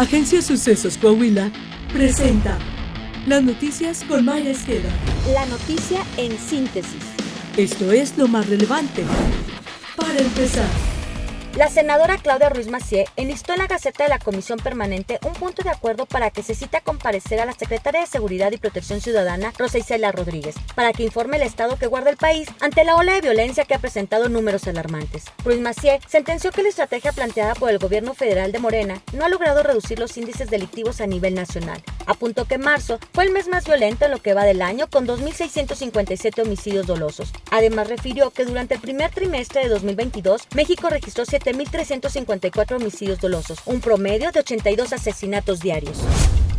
Agencia Sucesos Coahuila presenta las noticias con Maya Esqueda. La noticia en síntesis. Esto es lo más relevante. Para empezar. La senadora Claudia Ruiz Macié enlistó en la Gaceta de la Comisión Permanente un punto de acuerdo para que se cita comparecer a la secretaria de Seguridad y Protección Ciudadana, Rosa Isela Rodríguez, para que informe el estado que guarda el país ante la ola de violencia que ha presentado números alarmantes. Ruiz Macié sentenció que la estrategia planteada por el gobierno federal de Morena no ha logrado reducir los índices delictivos a nivel nacional. Apuntó que marzo fue el mes más violento en lo que va del año con 2.657 homicidios dolosos. Además refirió que durante el primer trimestre de 2022 México registró 7.354 homicidios dolosos, un promedio de 82 asesinatos diarios.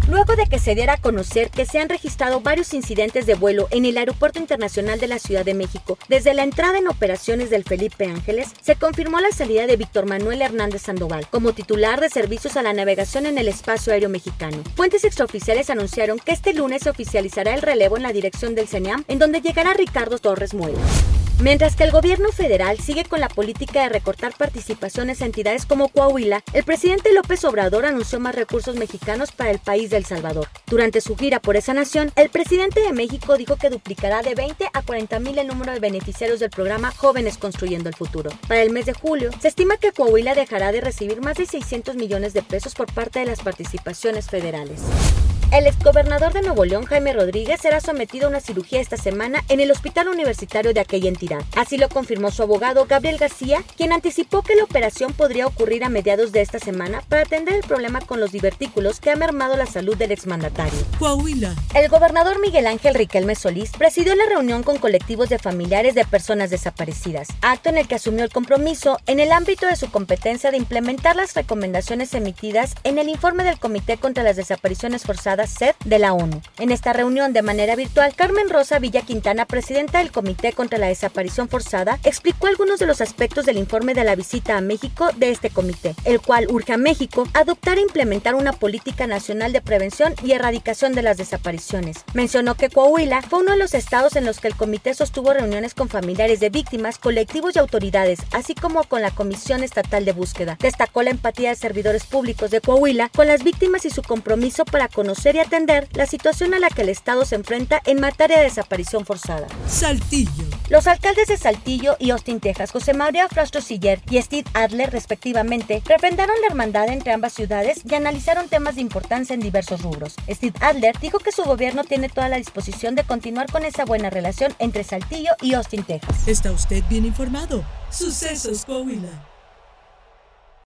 Luego de que se diera a conocer que se han registrado varios incidentes de vuelo en el Aeropuerto Internacional de la Ciudad de México, desde la entrada en operaciones del Felipe Ángeles, se confirmó la salida de Víctor Manuel Hernández Sandoval como titular de servicios a la navegación en el espacio aéreo mexicano. Fuentes extraoficiales anunciaron que este lunes se oficializará el relevo en la dirección del CENIAM, en donde llegará Ricardo Torres Muela. Mientras que el gobierno federal sigue con la política de recortar participaciones a entidades como Coahuila, el presidente López Obrador anunció más recursos mexicanos para el país de El Salvador. Durante su gira por esa nación, el presidente de México dijo que duplicará de 20 a 40 mil el número de beneficiarios del programa Jóvenes Construyendo el Futuro. Para el mes de julio, se estima que Coahuila dejará de recibir más de 600 millones de pesos por parte de las participaciones federales. El exgobernador de Nuevo León, Jaime Rodríguez, será sometido a una cirugía esta semana en el hospital universitario de aquella entidad. Así lo confirmó su abogado, Gabriel García, quien anticipó que la operación podría ocurrir a mediados de esta semana para atender el problema con los divertículos que ha mermado la salud del exmandatario. Coahuila. El gobernador Miguel Ángel Riquelme Solís presidió la reunión con colectivos de familiares de personas desaparecidas, acto en el que asumió el compromiso en el ámbito de su competencia de implementar las recomendaciones emitidas en el informe del Comité contra las Desapariciones Forzadas SED de la ONU. En esta reunión de manera virtual, Carmen Rosa Villa Quintana, presidenta del Comité contra la Desaparición Forzada, explicó algunos de los aspectos del informe de la visita a México de este comité, el cual urge a México adoptar e implementar una política nacional de prevención y erradicación de las desapariciones. Mencionó que Coahuila fue uno de los estados en los que el comité sostuvo reuniones con familiares de víctimas, colectivos y autoridades, así como con la Comisión Estatal de Búsqueda. Destacó la empatía de servidores públicos de Coahuila con las víctimas y su compromiso para conocer atender la situación a la que el Estado se enfrenta en materia de desaparición forzada. Saltillo. Los alcaldes de Saltillo y Austin, Texas, José María Frastro Siller y Steve Adler, respectivamente, refrendaron la hermandad entre ambas ciudades y analizaron temas de importancia en diversos rubros. Steve Adler dijo que su gobierno tiene toda la disposición de continuar con esa buena relación entre Saltillo y Austin, Texas. ¿Está usted bien informado? Sucesos Coahuila.